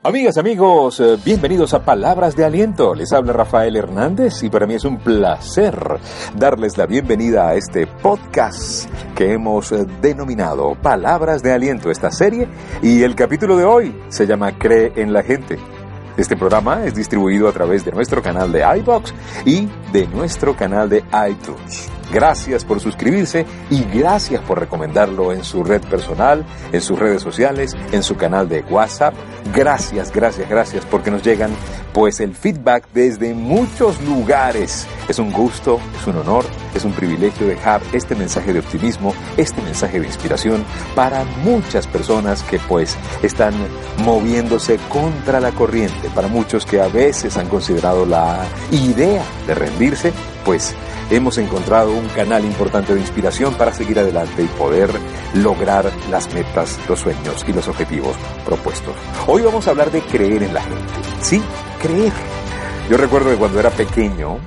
Amigas, amigos, eh, bienvenidos a Palabras de Aliento. Les habla Rafael Hernández y para mí es un placer darles la bienvenida a este podcast que hemos eh, denominado Palabras de Aliento, esta serie. Y el capítulo de hoy se llama Cree en la gente. Este programa es distribuido a través de nuestro canal de iBox y de nuestro canal de iTunes. Gracias por suscribirse y gracias por recomendarlo en su red personal, en sus redes sociales, en su canal de WhatsApp. Gracias, gracias, gracias porque nos llegan pues el feedback desde muchos lugares. Es un gusto, es un honor, es un privilegio dejar este mensaje de optimismo, este mensaje de inspiración para muchas personas que pues están moviéndose contra la corriente, para muchos que a veces han considerado la idea de rendirse, pues hemos encontrado un canal importante de inspiración para seguir adelante y poder lograr las metas, los sueños y los objetivos propuestos. Hoy vamos a hablar de creer en la gente. Sí, creer. Yo recuerdo que cuando era pequeño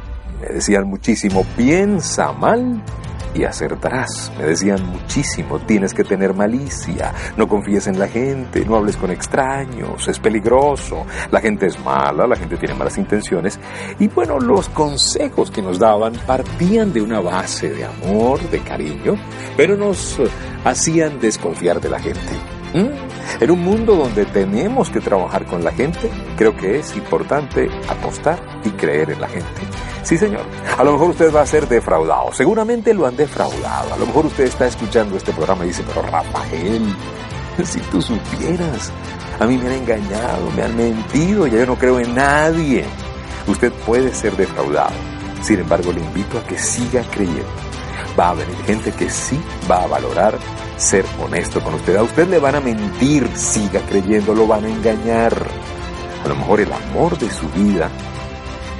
me decían muchísimo, piensa mal y acertarás. Me decían muchísimo, tienes que tener malicia, no confíes en la gente, no hables con extraños, es peligroso, la gente es mala, la gente tiene malas intenciones. Y bueno, los consejos que nos daban partían de una base de amor, de cariño, pero nos hacían desconfiar de la gente. ¿Mm? En un mundo donde tenemos que trabajar con la gente, creo que es importante apostar y creer en la gente. Sí, señor. A lo mejor usted va a ser defraudado. Seguramente lo han defraudado. A lo mejor usted está escuchando este programa y dice, pero Rafael, si tú supieras, a mí me han engañado, me han mentido, ya yo no creo en nadie. Usted puede ser defraudado. Sin embargo, le invito a que siga creyendo. Va a venir gente que sí va a valorar ser honesto con usted. A usted le van a mentir, siga creyendo, lo van a engañar. A lo mejor el amor de su vida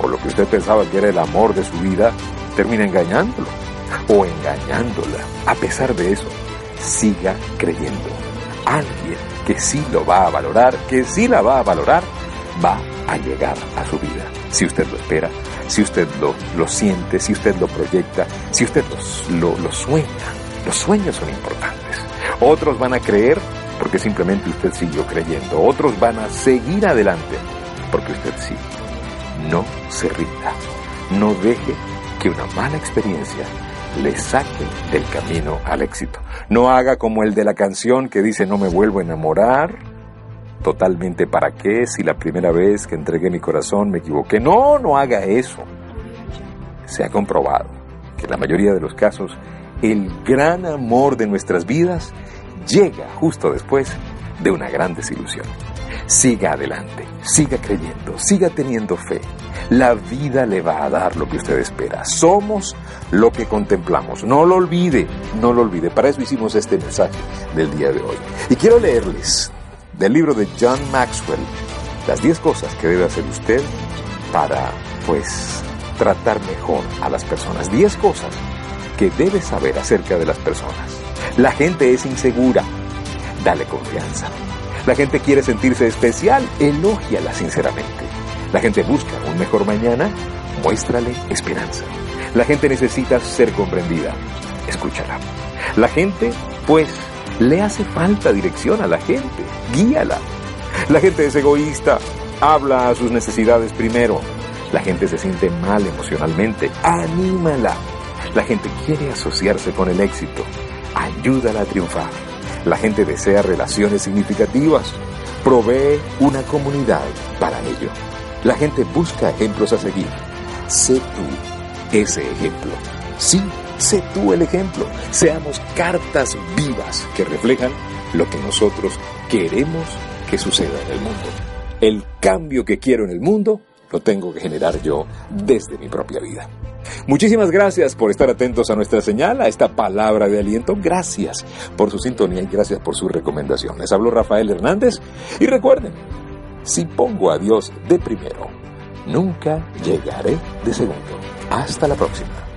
o lo que usted pensaba que era el amor de su vida, termina engañándolo o engañándola. A pesar de eso, siga creyendo. Alguien que sí lo va a valorar, que sí la va a valorar, va a llegar a su vida. Si usted lo espera, si usted lo, lo siente, si usted lo proyecta, si usted lo, lo sueña. Los sueños son importantes. Otros van a creer porque simplemente usted siguió creyendo. Otros van a seguir adelante porque usted sí no se rinda. No deje que una mala experiencia le saque del camino al éxito. No haga como el de la canción que dice no me vuelvo a enamorar. Totalmente para qué si la primera vez que entregué mi corazón me equivoqué. No, no haga eso. Se ha comprobado que en la mayoría de los casos el gran amor de nuestras vidas llega justo después de una gran desilusión. Siga adelante, siga creyendo, siga teniendo fe. La vida le va a dar lo que usted espera. Somos lo que contemplamos. No lo olvide, no lo olvide. Para eso hicimos este mensaje del día de hoy. Y quiero leerles del libro de John Maxwell las 10 cosas que debe hacer usted para, pues, tratar mejor a las personas. 10 cosas que debe saber acerca de las personas. La gente es insegura. Dale confianza. La gente quiere sentirse especial, elógiala sinceramente. La gente busca un mejor mañana, muéstrale esperanza. La gente necesita ser comprendida, escúchala. La gente, pues, le hace falta dirección a la gente, guíala. La gente es egoísta, habla a sus necesidades primero. La gente se siente mal emocionalmente, anímala. La gente quiere asociarse con el éxito, ayúdala a triunfar. La gente desea relaciones significativas. Provee una comunidad para ello. La gente busca ejemplos a seguir. Sé tú ese ejemplo. Sí, sé tú el ejemplo. Seamos cartas vivas que reflejan lo que nosotros queremos que suceda en el mundo. El cambio que quiero en el mundo lo tengo que generar yo desde mi propia vida. Muchísimas gracias por estar atentos a nuestra señal, a esta palabra de aliento. Gracias por su sintonía y gracias por sus recomendaciones. Habló Rafael Hernández y recuerden, si pongo a Dios de primero, nunca llegaré de segundo. Hasta la próxima.